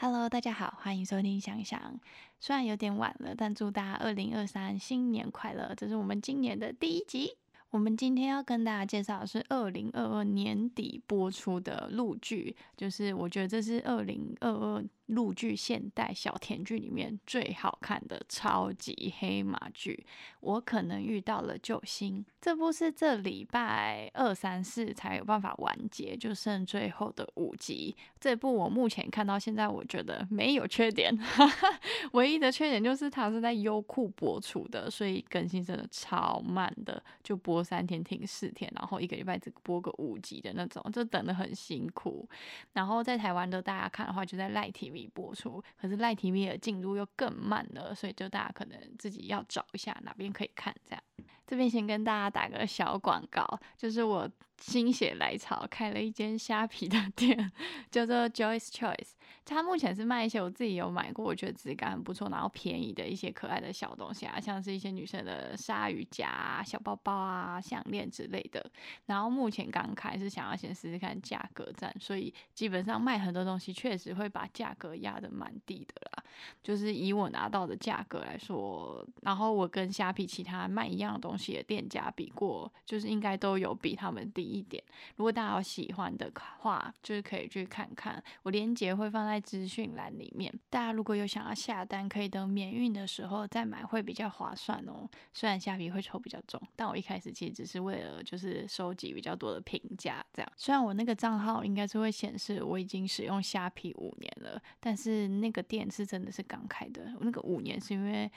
Hello，大家好，欢迎收听想想。虽然有点晚了，但祝大家二零二三新年快乐！这是我们今年的第一集。我们今天要跟大家介绍的是二零二二年底播出的陆剧，就是我觉得这是二零二二。陆剧现代小甜剧里面最好看的超级黑马剧，我可能遇到了救星。这部是这礼拜二三四才有办法完结，就剩最后的五集。这部我目前看到现在，我觉得没有缺点，唯一的缺点就是它是在优酷播出的，所以更新真的超慢的，就播三天停四天，然后一个礼拜只播个五集的那种，就等得很辛苦。然后在台湾的大家看的话，就在赖 TV。播出，可是赖 TV 的进度又更慢了，所以就大家可能自己要找一下哪边可以看。这样，这边先跟大家打个小广告，就是我。心血来潮开了一间虾皮的 店，叫做 Joyce Choice。它目前是卖一些我自己有买过，我觉得质感很不错，然后便宜的一些可爱的小东西啊，像是一些女生的鲨鱼夹、小包包啊、项链之类的。然后目前刚开是想要先试试看价格战，所以基本上卖很多东西确实会把价格压得蛮低的啦。就是以我拿到的价格来说，然后我跟虾皮其他卖一样东西的店家比过，就是应该都有比他们低。一点，如果大家有喜欢的话，就是可以去看看，我链接会放在资讯栏里面。大家如果有想要下单，可以等免运的时候再买，会比较划算哦。虽然虾皮会抽比较重，但我一开始其实只是为了就是收集比较多的评价，这样。虽然我那个账号应该是会显示我已经使用虾皮五年了，但是那个店是真的是刚开的。那个五年是因为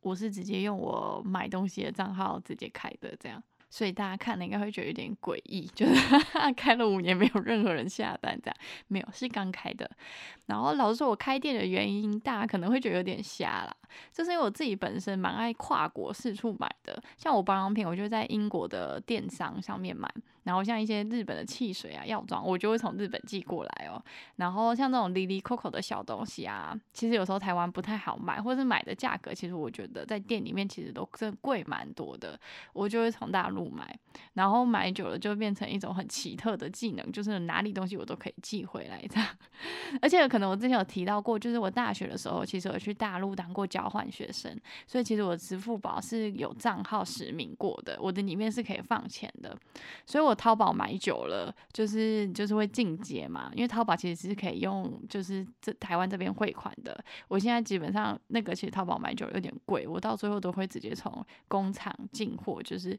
我是直接用我买东西的账号直接开的，这样。所以大家看了应该会觉得有点诡异，就是哈 哈开了五年没有任何人下单，这样没有是刚开的。然后老实说，我开店的原因，大家可能会觉得有点瞎啦，就是因为我自己本身蛮爱跨国四处买的，像我保养品，我就在英国的电商上面买。然后像一些日本的汽水啊、药妆，我就会从日本寄过来哦。然后像这种 Lily Coco 的小东西啊，其实有时候台湾不太好买，或是买的价格，其实我觉得在店里面其实都真贵蛮多的。我就会从大陆买，然后买久了就变成一种很奇特的技能，就是哪里东西我都可以寄回来这样。而且可能我之前有提到过，就是我大学的时候，其实我去大陆当过交换学生，所以其实我支付宝是有账号实名过的，我的里面是可以放钱的，所以我。淘宝买久了，就是就是会进阶嘛，因为淘宝其实是可以用，就是这台湾这边汇款的。我现在基本上那个其实淘宝买久了有点贵，我到最后都会直接从工厂进货，就是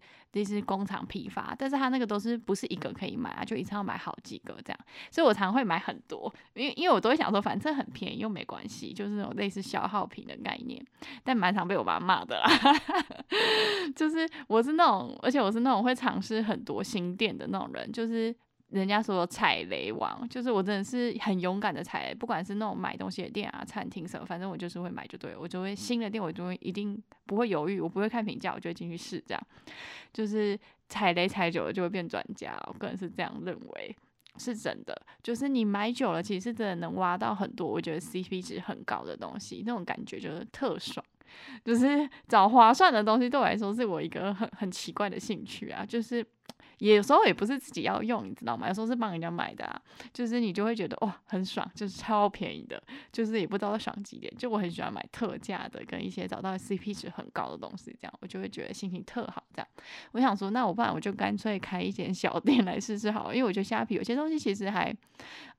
是工厂批发，但是他那个都是不是一个可以买啊，就一次要买好几个这样，所以我常会买很多，因为因为我都会想说，反正很便宜又没关系，就是那种类似消耗品的概念，但蛮常被我爸骂的啦，就是我是那种，而且我是那种会尝试很多新店。的那种人，就是人家说踩雷王，就是我真的是很勇敢的踩雷，不管是那种买东西的店啊、餐厅什么，反正我就是会买就对了，我就会新的店我就会一定不会犹豫，我不会看评价，我就会进去试，这样就是踩雷踩久了就会变专家，我个人是这样认为，是真的，就是你买久了，其实真的能挖到很多我觉得 CP 值很高的东西，那种感觉就是特爽，就是找划算的东西对我来说是我一个很很奇怪的兴趣啊，就是。也有时候也不是自己要用，你知道吗？有时候是帮人家买的啊，就是你就会觉得哇很爽，就是超便宜的，就是也不知道爽几点。就我很喜欢买特价的，跟一些找到 CP 值很高的东西，这样我就会觉得心情特好。这样我想说，那我不然我就干脆开一间小店来试试好，因为我觉得虾皮有些东西其实还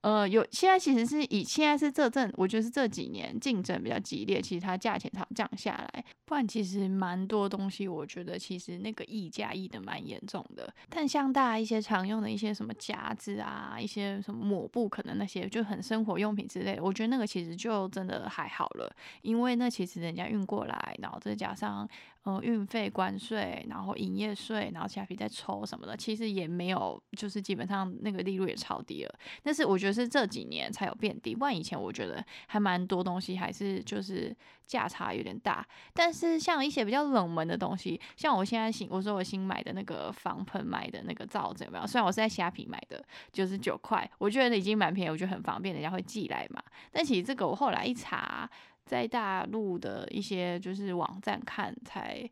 呃有，现在其实是以现在是这阵，我觉得是这几年竞争比较激烈，其实它价钱才降下来。不然其实蛮多东西，我觉得其实那个溢价溢的蛮严重的，但。像大家一些常用的一些什么夹子啊，一些什么抹布，可能那些就很生活用品之类的，我觉得那个其实就真的还好了，因为那其实人家运过来，然后再加上。呃，运费、关税，然后营业税，然后其他皮再抽什么的，其实也没有，就是基本上那个利率也超低了。但是我觉得是这几年才有变低，不然以前我觉得还蛮多东西还是就是价差有点大。但是像一些比较冷门的东西，像我现在新我说我新买的那个防喷买的那个罩子有没有？虽然我是在虾皮买的，九十九块，我觉得已经蛮便宜，我觉得很方便，人家会寄来嘛。但其实这个我后来一查。在大陆的一些就是网站看才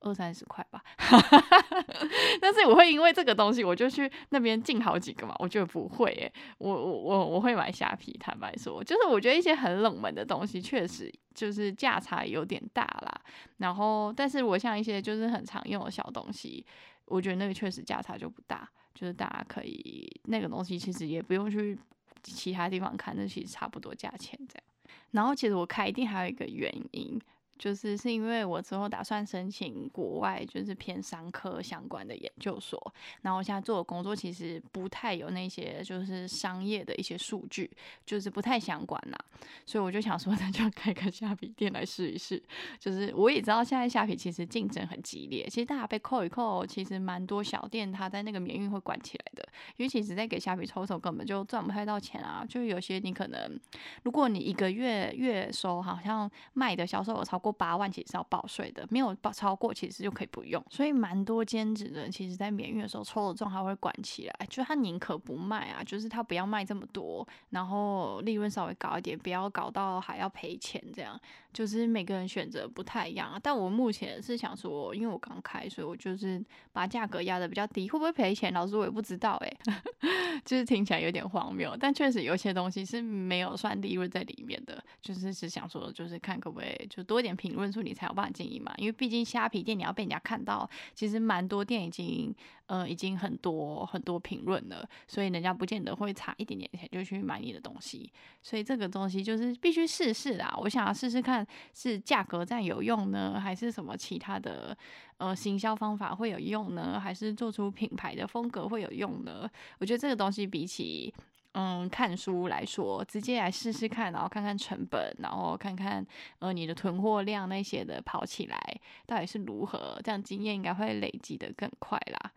二三十块吧。但是我会因为这个东西，我就去那边进好几个嘛？我觉得不会诶，我我我我会买虾皮。坦白说，就是我觉得一些很冷门的东西，确实就是价差有点大啦。然后，但是我像一些就是很常用的小东西，我觉得那个确实价差就不大。就是大家可以那个东西，其实也不用去其他地方看，那其实差不多价钱这样。然后，其实我开一定还有一个原因。就是是因为我之后打算申请国外，就是偏商科相关的研究所。然后我现在做的工作其实不太有那些就是商业的一些数据，就是不太相关啦。所以我就想说，那就开个虾皮店来试一试。就是我也知道现在虾皮其实竞争很激烈，其实大家被扣一扣，其实蛮多小店它在那个免运会关起来的。因为其实在给虾皮抽手根本就赚不太到钱啊。就有些你可能，如果你一个月月收好像卖的销售额超过。八万其实是要报税的，没有报超过其实就可以不用。所以蛮多兼职的，其实在免运的时候抽了中还会管起来，就他宁可不卖啊，就是他不要卖这么多，然后利润稍微高一点，不要搞到还要赔钱这样。就是每个人选择不太一样啊。但我目前是想说，因为我刚开，所以我就是把价格压的比较低，会不会赔钱？老师我也不知道哎，就是听起来有点荒谬，但确实有些东西是没有算利润在里面的，就是只想说，就是看可不可以就多一点评论数，你才有办法经营嘛。因为毕竟虾皮店你要被人家看到，其实蛮多店已经呃已经很多很多评论了，所以人家不见得会差一点点钱就去买你的东西。所以这个东西就是必须试试啦，我想要试试看是价格战有用呢，还是什么其他的呃行销方法会有用呢，还是做出品牌的风格会有用呢？我觉得这个东西比起。嗯，看书来说，直接来试试看，然后看看成本，然后看看呃你的囤货量那些的跑起来到底是如何，这样经验应该会累积的更快啦。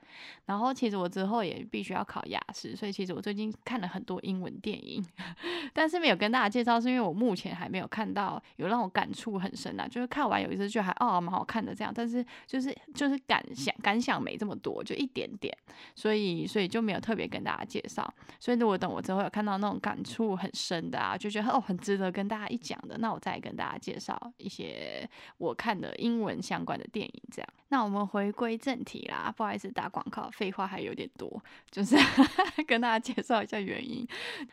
然后其实我之后也必须要考雅思，所以其实我最近看了很多英文电影，但是没有跟大家介绍，是因为我目前还没有看到有让我感触很深啊，就是看完有一次就还哦蛮好看的这样，但是就是就是感想感想没这么多，就一点点，所以所以就没有特别跟大家介绍。所以如果等我。之后有看到那种感触很深的啊，就觉得哦很值得跟大家一讲的，那我再跟大家介绍一些我看的英文相关的电影，这样。那我们回归正题啦，不好意思打广告，废话还有点多，就是 跟大家介绍一下原因。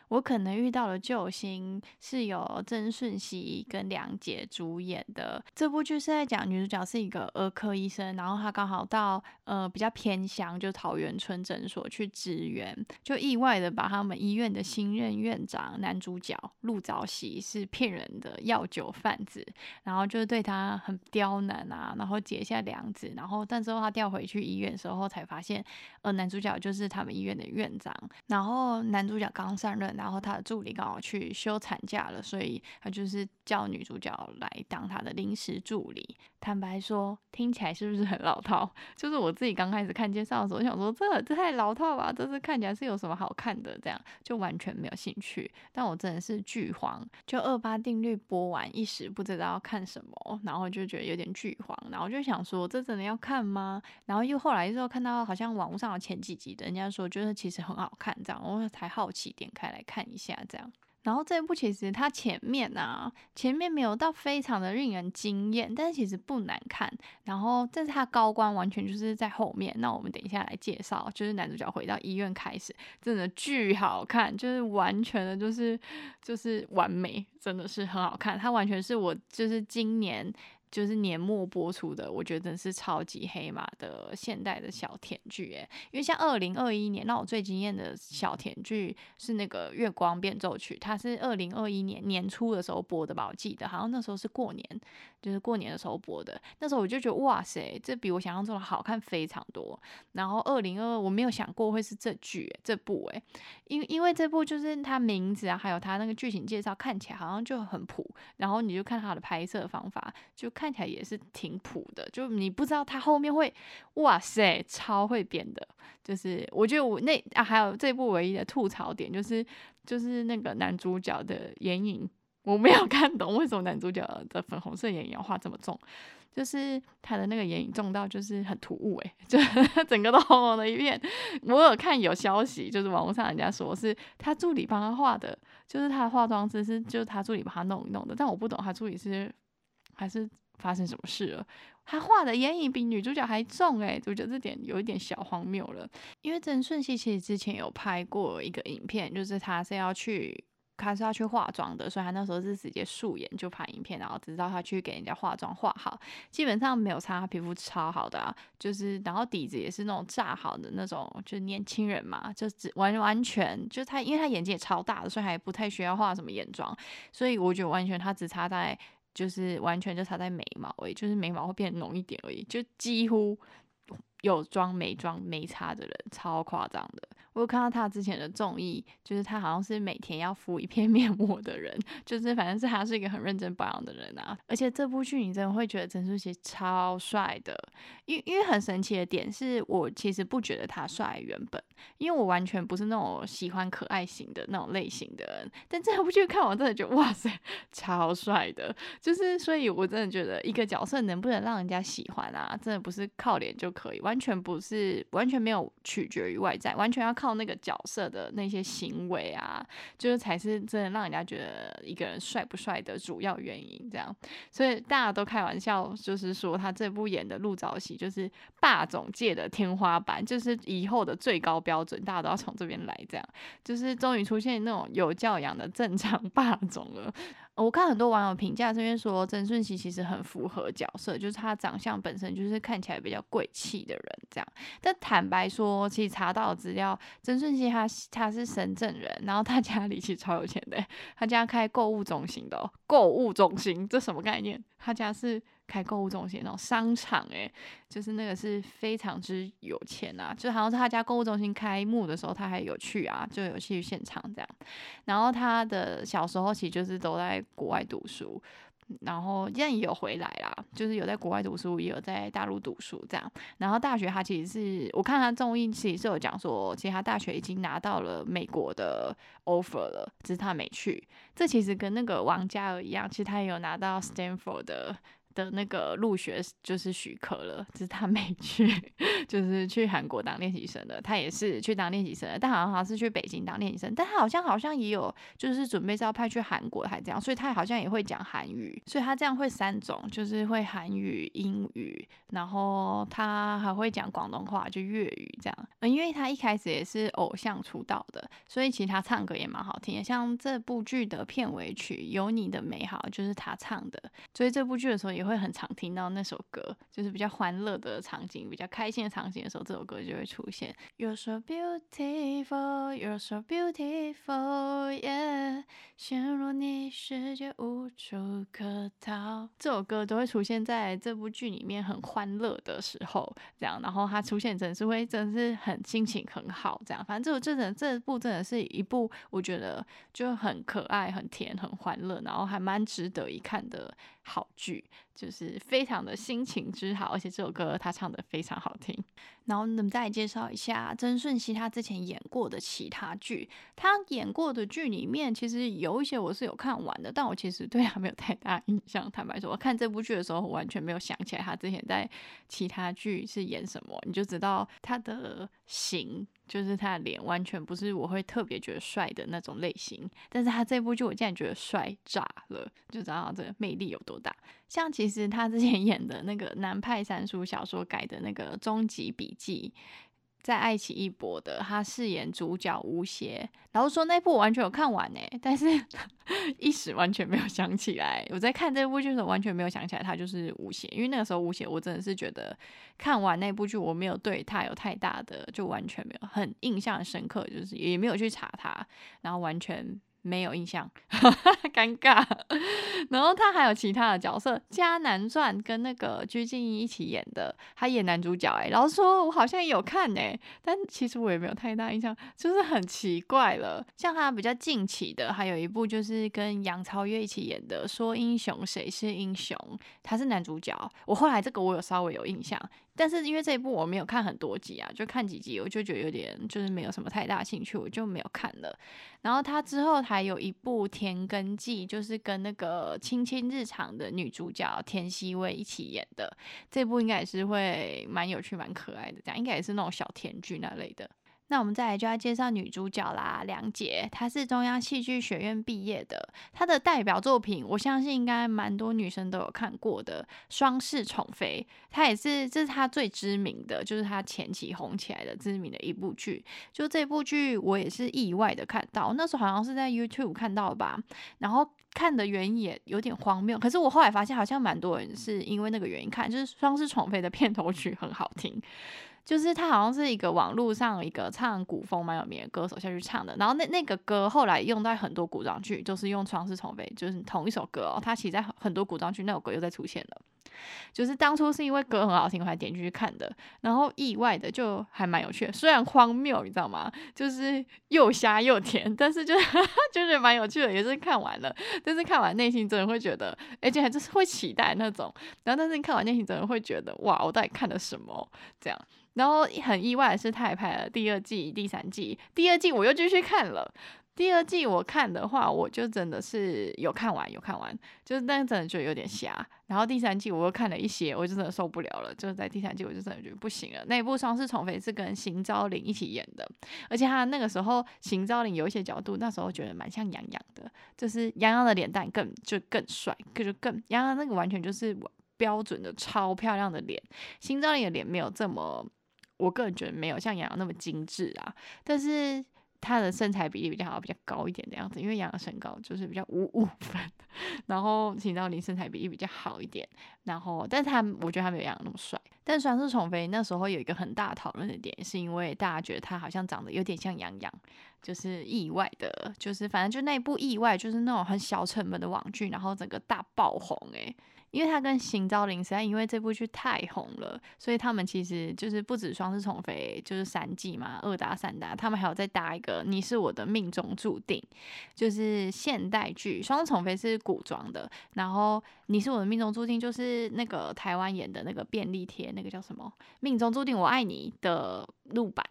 我可能遇到了救星，是由曾舜晞跟梁洁主演的这部剧，是在讲女主角是一个儿科医生，然后她刚好到呃比较偏乡，就桃园村诊所去支援，就意外的把他们医院院的新任院长男主角陆早喜是骗人的药酒贩子，然后就是对他很刁难啊，然后结下梁子。然后，但之后他调回去医院的时候，才发现，呃，男主角就是他们医院的院长。然后男主角刚上任，然后他的助理刚好去休产假了，所以他就是叫女主角来当他的临时助理。坦白说，听起来是不是很老套？就是我自己刚开始看介绍的时候，我想说这这太老套吧，这是看起来是有什么好看的？这样就完全没有兴趣。但我真的是剧荒，就二八定律播完，一时不知道要看什么，然后就觉得有点剧荒，然后就想说这真的要看吗？然后又后来之后看到好像网络上有前几集的人家说，就是其实很好看，这样我才好奇点开来看一下，这样。然后这一部其实它前面啊，前面没有到非常的令人惊艳，但是其实不难看。然后，但是它高光完全就是在后面。那我们等一下来介绍，就是男主角回到医院开始，真的巨好看，就是完全的，就是就是完美，真的是很好看。它完全是我就是今年。就是年末播出的，我觉得是超级黑马的现代的小甜剧诶，因为像二零二一年让我最惊艳的小甜剧是那个《月光变奏曲》，它是二零二一年年初的时候播的吧，我记得好像那时候是过年，就是过年的时候播的。那时候我就觉得哇塞，这比我想象中的好看非常多。然后二零二二我没有想过会是这剧这部诶，因因为这部就是它名字啊，还有它那个剧情介绍看起来好像就很普，然后你就看它的拍摄方法就。看起来也是挺普的，就你不知道他后面会，哇塞，超会编的。就是我觉得我那啊，还有这部唯一的吐槽点就是，就是那个男主角的眼影，我没有 看懂为什么男主角的粉红色眼影要画这么重，就是他的那个眼影重到就是很突兀诶，就整个都红红的一片。我有看有消息，就是网络上人家说是他助理帮他画的，就是他的化妆师是就是他助理帮他弄一弄的，但我不懂他助理是还是。发生什么事了。他画的眼影比女主角还重诶，我觉得这点有一点小荒谬了。因为曾舜晞其实之前有拍过一个影片，就是他是要去。他是要去化妆的，所以他那时候是直接素颜就拍影片，然后直到他去给人家化妆化好，基本上没有擦，皮肤超好的啊，就是然后底子也是那种炸好的那种，就是年轻人嘛，就只完完全就他，因为他眼睛也超大的，所以还不太需要画什么眼妆，所以我觉得完全他只擦在就是完全就差在眉毛而已，就是眉毛会变浓一点而已，就几乎有妆没妆没擦的人，超夸张的。我有看到他之前的综艺，就是他好像是每天要敷一片 面膜的人，就是反正是他是一个很认真保养的人啊。而且这部剧你真的会觉得曾舜晞超帅的，因因为很神奇的点是我其实不觉得他帅原本，因为我完全不是那种喜欢可爱型的那种类型的人。但这部剧看完真的觉得哇塞，超帅的，就是所以我真的觉得一个角色能不能让人家喜欢啊，真的不是靠脸就可以，完全不是完全没有取决于外在，完全要。靠那个角色的那些行为啊，就是才是真的让人家觉得一个人帅不帅的主要原因。这样，所以大家都开玩笑，就是说他这部演的陆兆禧就是霸总界的天花板，就是以后的最高标准，大家都要从这边来。这样，就是终于出现那种有教养的正常霸总了。我看很多网友评价这边说，曾舜晞其实很符合角色，就是他长相本身就是看起来比较贵气的人这样。但坦白说，其实查到资料，曾舜晞他他是深圳人，然后他家里其实超有钱的，他家开购物中心的，购物中心这什么概念？他家是。开购物中心那种商场，诶，就是那个是非常之有钱啊，就好像是他家购物中心开幕的时候，他还有去啊，就有去现场这样。然后他的小时候其实就是都在国外读书，然后现在也有回来啦，就是有在国外读书，也有在大陆读书这样。然后大学他其实是我看他综艺其实是有讲说，其实他大学已经拿到了美国的 offer 了，只是他没去。这其实跟那个王嘉尔一样，其实他也有拿到 Stanford 的。的那个入学就是许可了，只是他没去，就是去韩国当练习生的。他也是去当练习生的，但好像好像是去北京当练习生。但他好像好像也有，就是准备是要派去韩国还这样，所以他好像也会讲韩语。所以他这样会三种，就是会韩语、英语，然后他还会讲广东话，就粤语这样。嗯，因为他一开始也是偶像出道的，所以其实他唱歌也蛮好听的。像这部剧的片尾曲《有你的美好》就是他唱的，所以这部剧的时候也。也会很常听到那首歌，就是比较欢乐的场景、比较开心的场景的时候，这首歌就会出现。You're so beautiful, you're so beautiful, yeah。陷入你世界无处可逃，这首歌都会出现在这部剧里面很欢乐的时候，这样。然后它出现真的是会真的是很心情很好，这样。反正这这这部真的是一部我觉得就很可爱、很甜、很欢乐，然后还蛮值得一看的好剧。就是非常的心情之好，而且这首歌他唱的非常好听。然后我们再介绍一下曾舜晞他之前演过的其他剧，他演过的剧里面其实有一些我是有看完的，但我其实对他没有太大印象。坦白说，我看这部剧的时候，我完全没有想起来他之前在其他剧是演什么，你就知道他的型。就是他的脸完全不是我会特别觉得帅的那种类型，但是他这部剧我竟然觉得帅炸了，就知道这个魅力有多大。像其实他之前 演的那个南派三叔小说改的那个《终极笔记》。在爱奇艺播的，他饰演主角吴邪。然后说那部我完全有看完呢，但是 一时完全没有想起来。我在看这部剧的时候，完全没有想起来他就是吴邪，因为那个时候吴邪我真的是觉得看完那部剧，我没有对他有太大的，就完全没有很印象深刻，就是也没有去查他，然后完全。没有印象，尴尬。然后他还有其他的角色，《迦南传》跟那个鞠婧祎一起演的，他演男主角。哎，然后说我好像有看哎，但其实我也没有太大印象，就是很奇怪了。像他比较近期的，还有一部就是跟杨超越一起演的《说英雄谁是英雄》，他是男主角。我后来这个我有稍微有印象。但是因为这一部我没有看很多集啊，就看几集，我就觉得有点就是没有什么太大兴趣，我就没有看了。然后他之后还有一部《田耕记》，就是跟那个《亲亲日常》的女主角田曦薇一起演的，这部应该也是会蛮有趣、蛮可爱的，这样应该也是那种小甜剧那类的。那我们再来就要介绍女主角啦，梁洁，她是中央戏剧学院毕业的，她的代表作品，我相信应该蛮多女生都有看过的，《双世宠妃》，她也是这是她最知名的，就是她前期红起来的知名的一部剧。就这部剧，我也是意外的看到，那时候好像是在 YouTube 看到吧，然后看的原因也有点荒谬，可是我后来发现好像蛮多人是因为那个原因看，就是《双世宠妃》的片头曲很好听。就是他好像是一个网络上一个唱古风蛮有名的歌手下去唱的，然后那那个歌后来用在很多古装剧，就是用《创世宠妃》，就是同一首歌哦。他其实在很多古装剧那首歌又在出现了，就是当初是因为歌很好听，我才点进去看的，然后意外的就还蛮有趣的，虽然荒谬，你知道吗？就是又瞎又甜，但是就是 就是蛮有趣的，也是看完了，但是看完内心真的会觉得，而且还就是会期待那种，然后但是你看完内心真的会觉得，哇，我到底看了什么？这样。然后很意外的是，他也拍了第二季、第三季。第二季我又继续看了。第二季我看的话，我就真的是有看完，有看完，就是但是真的就有点瞎。然后第三季我又看了一些，我就真的受不了了。就是在第三季，我就真的觉得不行了。那部《双世宠妃》是跟邢昭林一起演的，而且他那个时候邢昭林有一些角度，那时候觉得蛮像杨洋的，就是杨洋的脸蛋更就更帅，就更杨洋那个完全就是标准的超漂亮的脸，邢昭林的脸没有这么。我个人觉得没有像杨洋那么精致啊，但是他的身材比例比较好，比较高一点的样子。因为杨洋身高就是比较五五分，然后秦昭林身材比例比较好一点，然后但是他我觉得他没有杨洋那么帅。但双世宠妃那时候有一个很大讨论的点，是因为大家觉得他好像长得有点像杨洋，就是意外的，就是反正就那部意外，就是那种很小成本的网剧，然后整个大爆红诶。因为他跟邢昭林实在因为这部剧太红了，所以他们其实就是不止《双世宠妃》就是三季嘛，二搭三搭，他们还要再搭一个《你是我的命中注定》，就是现代剧。《双世宠妃》是古装的，然后《你是我的命中注定》就是那个台湾演的那个便利贴，那个叫什么《命中注定我爱你》的录版。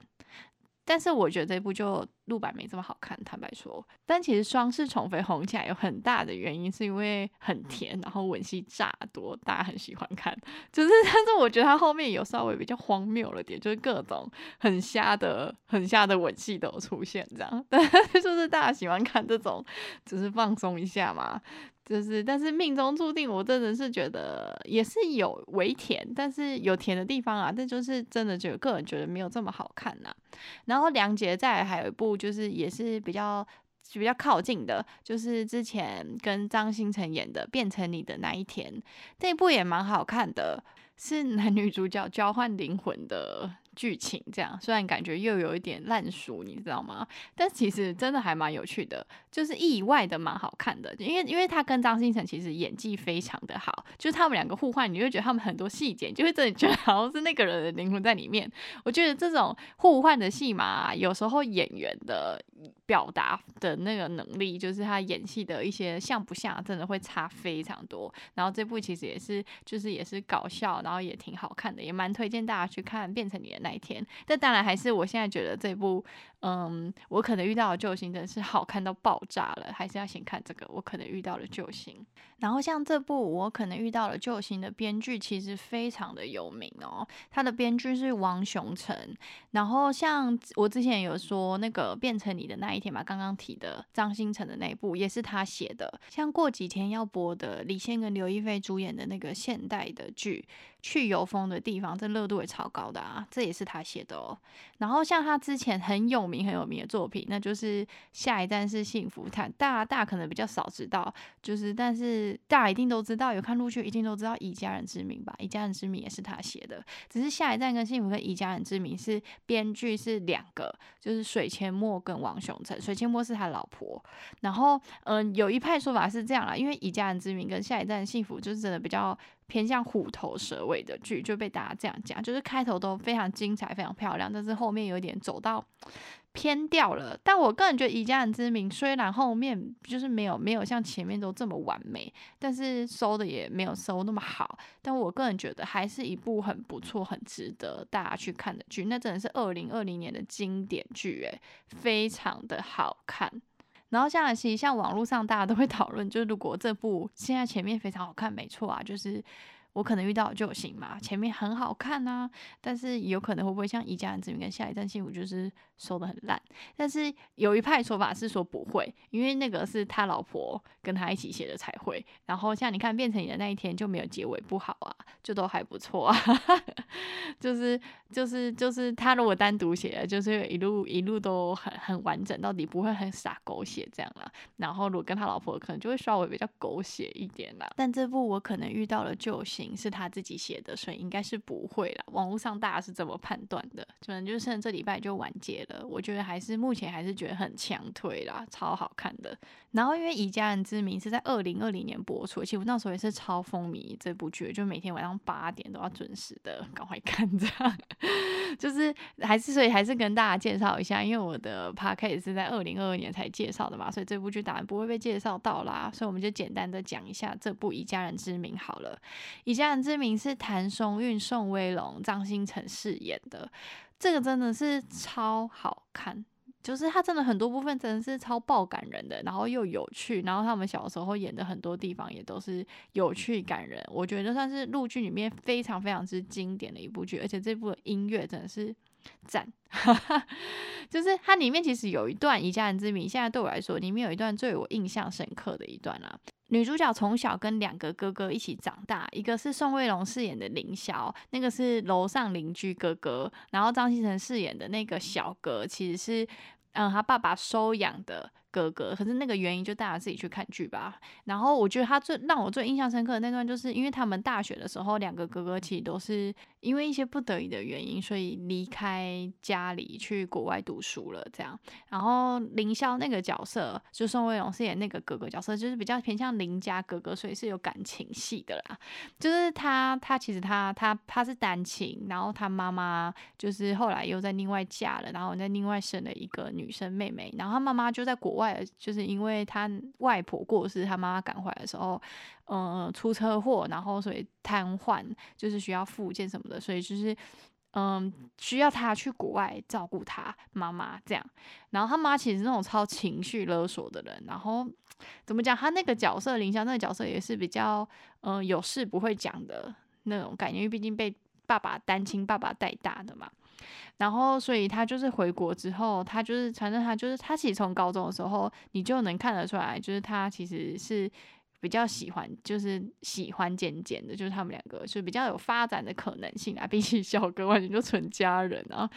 但是我觉得这部就录版没这么好看，坦白说。但其实《双世宠妃》红起来有很大的原因，是因为很甜，然后吻戏炸多，大家很喜欢看。就是，但是我觉得它后面有稍微比较荒谬了点，就是各种很瞎的、很瞎的吻戏都有出现，这样。但就是大家喜欢看这种，只是放松一下嘛。就是，但是命中注定，我真的是觉得也是有微甜，但是有甜的地方啊，但就是真的觉得个人觉得没有这么好看呐。然后梁杰在还有一部，就是也是比较比较靠近的，就是之前跟张新成演的《变成你的那一天》，这部也蛮好看的，是男女主角交换灵魂的。剧情这样，虽然感觉又有一点烂熟，你知道吗？但其实真的还蛮有趣的，就是意外的蛮好看的。因为因为他跟张新成其实演技非常的好，就是他们两个互换，你会觉得他们很多细节，就会真的觉得好像是那个人的灵魂在里面。我觉得这种互换的戏码，有时候演员的表达的那个能力，就是他演戏的一些像不像，真的会差非常多。然后这部其实也是，就是也是搞笑，然后也挺好看的，也蛮推荐大家去看，变成你的。那一天，但当然还是我现在觉得这部，嗯，我可能遇到的救星真的是好看到爆炸了，还是要先看这个。我可能遇到了救星，然后像这部我可能遇到了救星的编剧其实非常的有名哦，他的编剧是王雄成。然后像我之前有说那个变成你的那一天嘛，刚刚提的张新成的那一部也是他写的。像过几天要播的李现跟刘亦菲主演的那个现代的剧。去有风的地方，这热度也超高的啊，这也是他写的哦。然后像他之前很有名很有名的作品，那就是下一站是幸福他，大大可能比较少知道，就是但是大家一定都知道，有看录剧一定都知道以家人之名吧？以家人之名也是他写的，只是下一站跟幸福跟以家人之名是编剧是两个，就是水千墨跟王雄成，水千墨是他老婆。然后嗯，有一派说法是这样啦，因为以家人之名跟下一站幸福就是真的比较。偏向虎头蛇尾的剧就被大家这样讲，就是开头都非常精彩、非常漂亮，但是后面有点走到偏掉了。但我个人觉得《以家人之名》虽然后面就是没有没有像前面都这么完美，但是收的也没有收那么好。但我个人觉得还是一部很不错、很值得大家去看的剧。那真的是二零二零年的经典剧，诶，非常的好看。然后像其实像网络上大家都会讨论，就是如果这部现在前面非常好看，没错啊，就是我可能遇到救星嘛，前面很好看啊，但是有可能会不会像《一家人之名》跟《下一站幸福》就是收的很烂？但是有一派说法是说不会，因为那个是他老婆跟他一起写的才会。然后像你看变成你的那一天就没有结尾不好啊，就都还不错啊，就是就是就是他如果单独写，就是一路一路都很很完整，到底不会很傻狗血这样啊。然后如果跟他老婆可能就会稍微比较狗血一点啦。但这部我可能遇到了救是他自己写的，所以应该是不会了。网络上大家是怎么判断的，可能就剩这礼拜就完结了。我觉得还是目前还是觉得很强推啦，超好看的。然后因为以家人之名是在二零二零年播出，其实我那时候也是超风靡这部剧，就每天晚上八点都要准时的 赶快看这样。就是还是所以还是跟大家介绍一下，因为我的 p a r k 是在二零二二年才介绍的嘛，所以这部剧当然不会被介绍到啦。所以我们就简单的讲一下这部以家人之名好了。以家人之名是谭松韵、宋威龙、张新成饰演的，这个真的是超好看。就是他真的很多部分真的是超爆感人的，然后又有趣，然后他们小时候演的很多地方也都是有趣感人。我觉得算是陆剧里面非常非常之经典的一部剧，而且这部音乐真的是赞。就是它里面其实有一段以家人之名，现在对我来说里面有一段最我印象深刻的一段啊。女主角从小跟两个哥哥一起长大，一个是宋威龙饰演的凌霄，那个是楼上邻居哥哥，然后张新成饰演的那个小哥，其实是嗯他爸爸收养的。哥哥，可是那个原因就大家自己去看剧吧。然后我觉得他最让我最印象深刻的那段，就是因为他们大学的时候，两个哥哥其实都是因为一些不得已的原因，所以离开家里去国外读书了。这样，然后林霄那个角色，就宋威龙饰演那个哥哥角色，就是比较偏向邻家哥哥，所以是有感情戏的啦。就是他，他其实他他他是单亲，然后他妈妈就是后来又在另外嫁了，然后在另外生了一个女生妹妹，然后他妈妈就在国。外外就是因为他外婆过世，他妈妈赶回来的时候，嗯，出车祸，然后所以瘫痪，就是需要复健什么的，所以就是嗯，需要他去国外照顾他妈妈这样。然后他妈其实那种超情绪勒索的人，然后怎么讲，他那个角色林香那个角色也是比较嗯有事不会讲的那种感觉，因为毕竟被爸爸单亲爸爸带大的嘛。然后，所以他就是回国之后，他就是反正他就是他其实从高中的时候，你就能看得出来，就是他其实是比较喜欢，就是喜欢渐渐的，就是他们两个就比较有发展的可能性啊。比起小哥，完全就纯家人啊。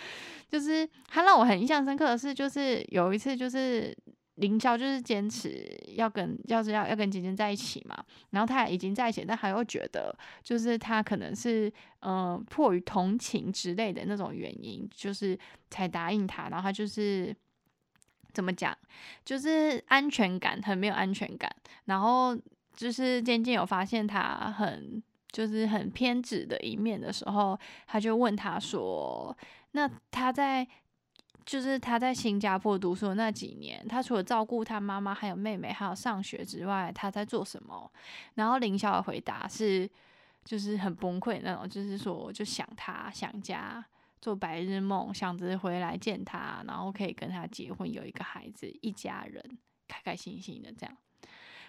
就是他让我很印象深刻的是，就是有一次就是。凌霄就是坚持要跟，要是要要跟尖尖在一起嘛，然后他俩已经在一起，但他又觉得，就是他可能是，嗯，迫于同情之类的那种原因，就是才答应他。然后他就是怎么讲，就是安全感很没有安全感。然后就是渐渐有发现他很就是很偏执的一面的时候，他就问他说：“那他在？”就是他在新加坡读书那几年，他除了照顾他妈妈、还有妹妹、还有上学之外，他在做什么？然后林晓的回答是，就是很崩溃那种，就是说就想他、想家、做白日梦，想着回来见他，然后可以跟他结婚，有一个孩子，一家人开开心心的这样。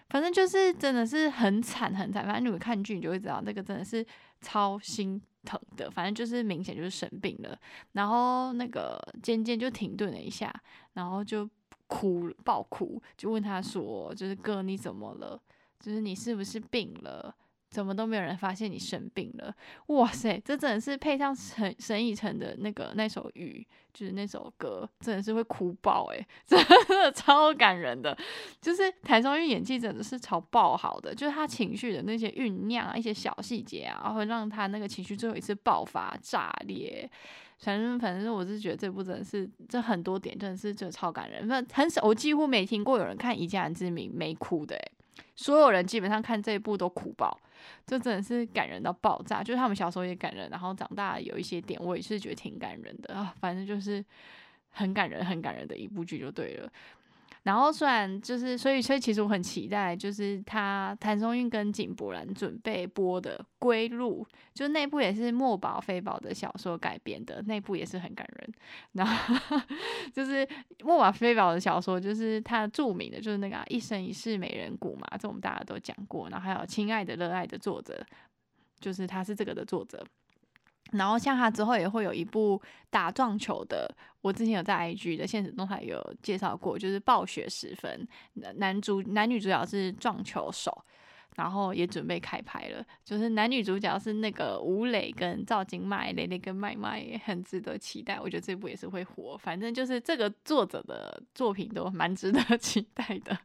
反正就是真的是很惨很惨，反正你们看剧你就会知道，那个真的是超心疼的。反正就是明显就是生病了，然后那个尖尖就停顿了一下，然后就哭爆哭，就问他说：“就是哥你怎么了？就是你是不是病了？”怎么都没有人发现你生病了？哇塞，这真的是配上沈沈以诚的那个那首雨，就是那首歌，真的是会哭爆诶，真的超感人的。就是谭松韵演技真的是超爆好的，就是他情绪的那些酝酿啊，一些小细节啊，会让他那个情绪最后一次爆发炸裂。反正反正我是觉得这部真的是这很多点真的是就超感人，那很少我几乎没听过有人看《以家人之名》没哭的诶。所有人基本上看这一部都哭爆，这真的是感人到爆炸。就是他们小时候也感人，然后长大有一些点，我也是觉得挺感人的啊。反正就是很感人、很感人的一部剧就对了。然后虽然就是，所以所以其实我很期待，就是他谭松韵跟井柏然准备播的《归路》，就那部也是墨宝非宝的小说改编的，那部也是很感人。然后 就是墨宝非宝的小说，就是他著名的，就是那个《一生一世美人谷》嘛，这我们大家都讲过。然后还有《亲爱的热爱》的作者。就是他是这个的作者。然后像他之后也会有一部打撞球的，我之前有在 IG 的现实动态有介绍过，就是暴雪时分，男主男女主角是撞球手，然后也准备开拍了，就是男女主角是那个吴磊跟赵今麦，磊磊跟麦麦也很值得期待，我觉得这部也是会火，反正就是这个作者的作品都蛮值得 期待的。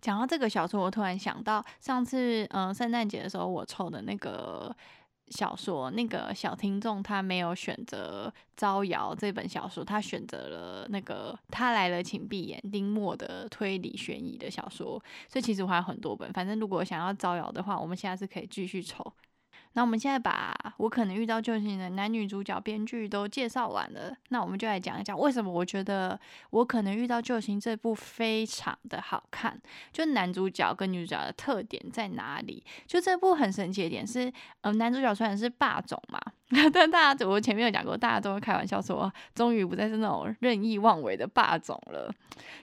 讲到这个小说，我突然想到上次嗯圣诞节的时候我抽的那个。小说那个小听众他没有选择《招摇》这本小说，他选择了那个《他来了，请闭眼》丁墨的推理悬疑的小说。所以其实我还有很多本，反正如果想要招摇的话，我们现在是可以继续抽。那我们现在把我可能遇到救星的男女主角、编剧都介绍完了，那我们就来讲一讲为什么我觉得我可能遇到救星这部非常的好看。就男主角跟女主角的特点在哪里？就这部很神奇的点是，呃，男主角虽然是霸总嘛。但大家，我前面有讲过，大家都会开玩笑说，终于不再是那种任意妄为的霸总了。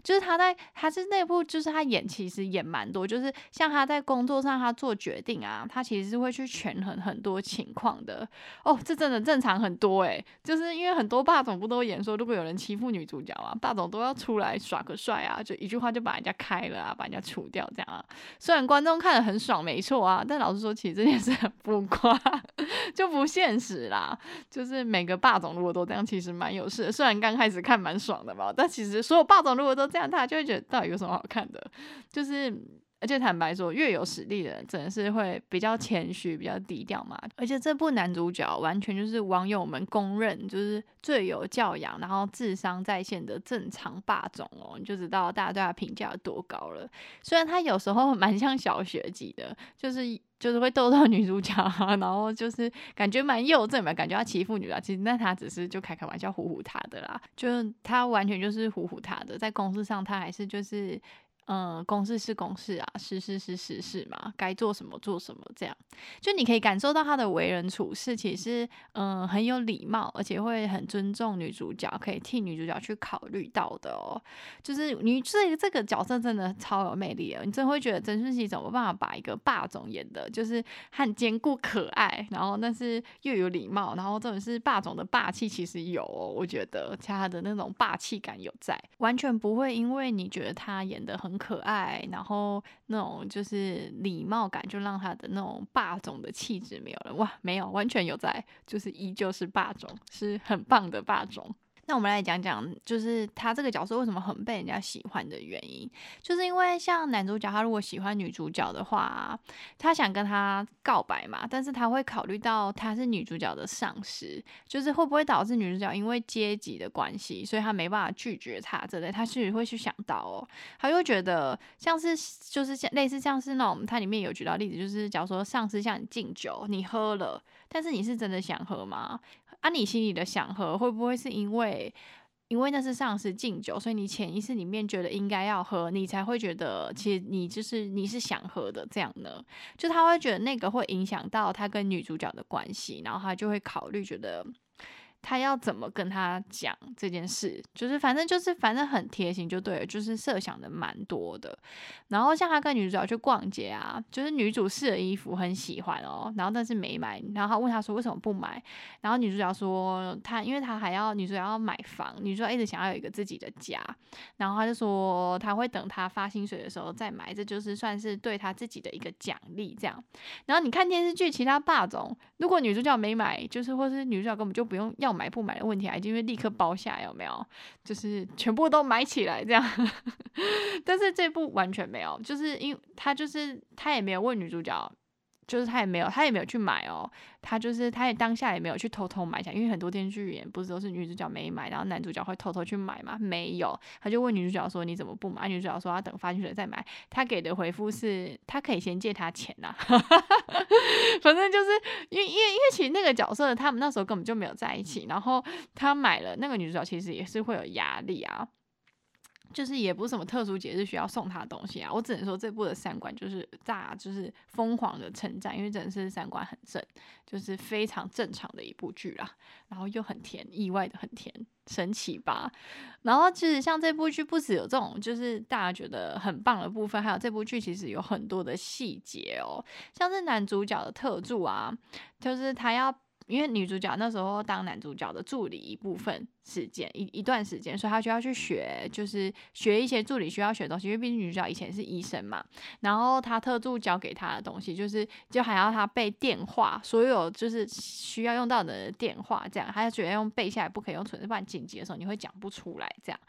就是他在，他是那部，就是他演，其实演蛮多。就是像他在工作上，他做决定啊，他其实是会去权衡很多情况的。哦，这真的正常很多诶，就是因为很多霸总不都演说，如果有人欺负女主角啊，霸总都要出来耍个帅啊，就一句话就把人家开了啊，把人家除掉这样啊。虽然观众看得很爽，没错啊，但老实说，其实这件事很浮夸，就不现实。是啦，就是每个霸总如果都这样，其实蛮有事。虽然刚开始看蛮爽的吧，但其实所有霸总如果都这样，大家就会觉得到底有什么好看的？就是。而且坦白说，越有实力的人，真的是会比较谦虚、比较低调嘛。而且这部男主角完全就是网友们公认就是最有教养，然后智商在线的正常霸总哦，你就知道大家对他评价有多高了。虽然他有时候蛮像小学级的，就是就是会逗逗女主角，然后就是感觉蛮幼稚嘛，感觉要欺负女的。其实那他只是就开开玩笑唬唬他的啦，就是他完全就是唬唬他的，在公司上他还是就是。嗯，公事是公事啊，实事是实事嘛，该做什么做什么，这样就你可以感受到他的为人处事，其实嗯很有礼貌，而且会很尊重女主角，可以替女主角去考虑到的哦。就是你这这个角色真的超有魅力的，你真会觉得曾舜晞怎么办法把一个霸总演的，就是很坚固可爱，然后但是又有礼貌，然后这种是霸总的霸气，其实有，哦，我觉得他的那种霸气感有在，完全不会因为你觉得他演的很。可爱，然后那种就是礼貌感，就让他的那种霸总的气质没有了。哇，没有，完全有在，就是依旧是霸总，是很棒的霸总。那我们来讲讲，就是他这个角色为什么很被人家喜欢的原因，就是因为像男主角，他如果喜欢女主角的话，他想跟她告白嘛，但是他会考虑到他是女主角的上司，就是会不会导致女主角因为阶级的关系，所以他没办法拒绝他这类，他是会去想到哦，他又觉得像是就是像类似像是那种，它里面有举到例子，就是假如说上司向你敬酒，你喝了，但是你是真的想喝吗？啊，你心里的想喝会不会是因为，因为那是上司敬酒，所以你潜意识里面觉得应该要喝，你才会觉得其实你就是你是想喝的这样呢？就他会觉得那个会影响到他跟女主角的关系，然后他就会考虑觉得。他要怎么跟他讲这件事？就是反正就是反正很贴心就对了，就是设想的蛮多的。然后像他跟女主角去逛街啊，就是女主试的衣服很喜欢哦，然后但是没买。然后他问他说为什么不买？然后女主角说她因为她还要女主角要买房，女主角一直想要有一个自己的家。然后他就说他会等他发薪水的时候再买，这就是算是对他自己的一个奖励这样。然后你看电视剧其他霸总，如果女主角没买，就是或是女主角根本就不用要。买不买的问题啊，就会立刻包下，有没有？就是全部都买起来这样。但是这部完全没有，就是因为他就是他也没有问女主角。就是他也没有，他也没有去买哦。他就是他也当下也没有去偷偷买下，因为很多电视剧演不是都是女主角没买，然后男主角会偷偷去买嘛？没有，他就问女主角说：“你怎么不买？”女主角说：“要等发薪水再买。”他给的回复是：“他可以先借他钱呐。”反正就是因为因为因为其实那个角色他们那时候根本就没有在一起，然后他买了那个女主角其实也是会有压力啊。就是也不是什么特殊节日需要送他的东西啊，我只能说这部的三观就是大就是疯狂的称赞，因为真的是三观很正，就是非常正常的一部剧啦，然后又很甜，意外的很甜，神奇吧？然后其实像这部剧不止有这种就是大家觉得很棒的部分，还有这部剧其实有很多的细节哦，像是男主角的特助啊，就是他要。因为女主角那时候当男主角的助理一部分时间一一段时间，所以她就要去学，就是学一些助理需要学的东西。因为毕竟女主角以前是医生嘛，然后她特助教给她的东西，就是就还要她背电话，所有就是需要用到的电话，这样，她觉得用背下来，不可以用存不然紧急的时候你会讲不出来这样。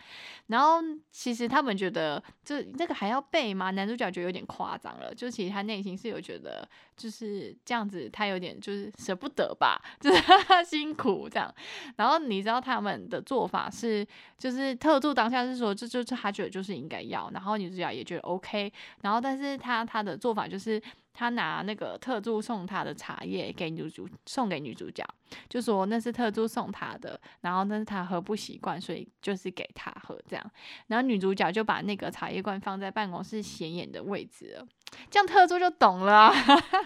然后其实他们觉得，这那个还要背吗？男主角觉得有点夸张了，就其实他内心是有觉得就是这样子，他有点就是舍不得吧。就是辛苦这样，然后你知道他们的做法是，就是特助当下是说，这就是他觉得就是应该要，然后女主角也觉得 OK，然后但是他他的做法就是他拿那个特助送他的茶叶给女主送给女主角，就说那是特助送他的，然后那是他喝不习惯，所以就是给他喝这样，然后女主角就把那个茶叶罐放在办公室显眼的位置了。这样特助就懂了，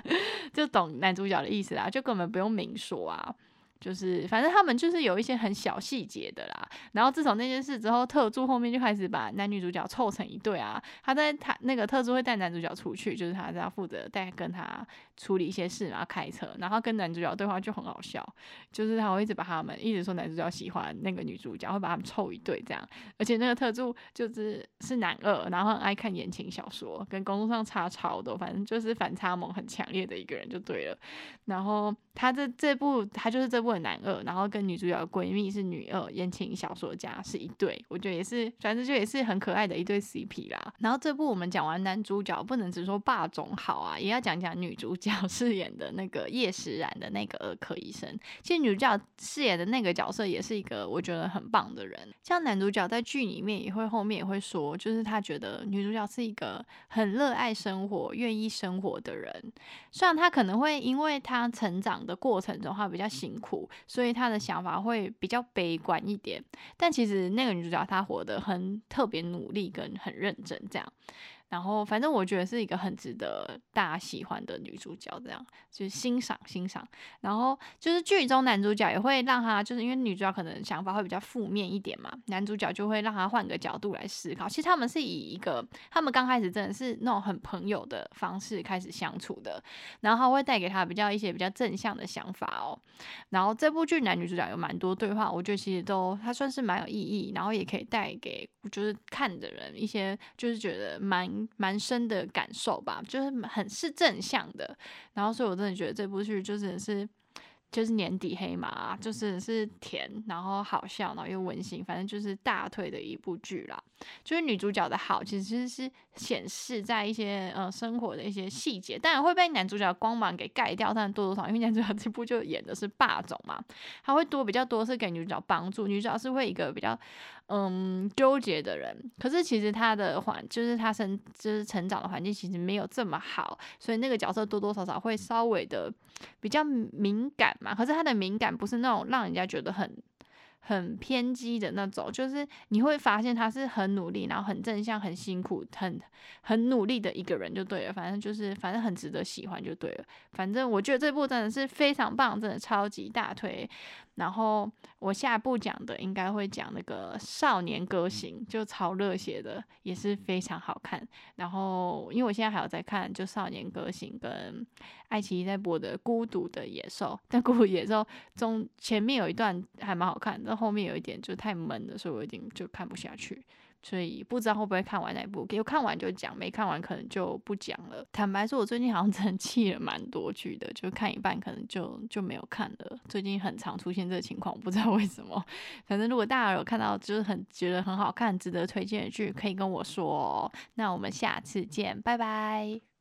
就懂男主角的意思啦，就根本不用明说啊。就是，反正他们就是有一些很小细节的啦。然后自从那件事之后，特助后面就开始把男女主角凑成一对啊。他在他那个特助会带男主角出去，就是他要负责带跟他处理一些事，然后开车，然后跟男主角对话就很好笑。就是他会一直把他们一直说男主角喜欢那个女主角，会把他们凑一对这样。而且那个特助就是是男二，然后很爱看言情小说，跟工作上差超多，反正就是反差萌很强烈的一个人就对了。然后他这这部他就是这部的。男二，然后跟女主角的闺蜜是女二，言情小说家是一对，我觉得也是，反正就也是很可爱的一对 CP 啦。然后这部我们讲完男主角，不能只说霸总好啊，也要讲讲女主角饰演的那个叶时然的那个儿科医生。其实女主角饰演的那个角色也是一个我觉得很棒的人。像男主角在剧里面也会后面也会说，就是他觉得女主角是一个很热爱生活、愿意生活的人。虽然他可能会因为他成长的过程中他比较辛苦。所以他的想法会比较悲观一点，但其实那个女主角她活得很特别努力跟很认真这样。然后，反正我觉得是一个很值得大家喜欢的女主角，这样就是欣赏欣赏。然后就是剧中男主角也会让他，就是因为女主角可能想法会比较负面一点嘛，男主角就会让他换个角度来思考。其实他们是以一个他们刚开始真的是那种很朋友的方式开始相处的，然后会带给他比较一些比较正向的想法哦。然后这部剧男女主角有蛮多对话，我觉得其实都他算是蛮有意义，然后也可以带给就是看的人一些就是觉得蛮。蛮深的感受吧，就是很是正向的，然后所以我真的觉得这部剧就是是。就是年底黑马，就是是甜，然后好笑，然后又温馨，反正就是大推的一部剧啦。就是女主角的好，其实是显示在一些呃生活的一些细节，当然会被男主角光芒给盖掉，但多多少因为男主角这部就演的是霸总嘛，他会多比较多是给女主角帮助，女主角是会一个比较嗯纠结的人，可是其实他的环就是他生就是成长的环境其实没有这么好，所以那个角色多多少少会稍微的比较敏感。嘛，可是他的敏感不是那种让人家觉得很很偏激的那种，就是你会发现他是很努力，然后很正向、很辛苦、很很努力的一个人就对了。反正就是反正很值得喜欢就对了。反正我觉得这部真的是非常棒，真的超级大推。然后我下一步讲的应该会讲那个少年歌行，就超热血的，也是非常好看。然后因为我现在还有在看，就少年歌行跟爱奇艺在播的《孤独的野兽》，但《孤独野兽》中前面有一段还蛮好看，但后面有一点就太闷了，所以我有点就看不下去。所以不知道会不会看完那部，有看完就讲，没看完可能就不讲了。坦白说，我最近好像 真的弃了蛮多剧的，就看一半可能就就没有看了。最近很常出现这个情况，我不知道为什么。反正如果大家有看到就是很觉得很好看、值得推荐的剧，可以跟我说。那我们下次见，拜拜。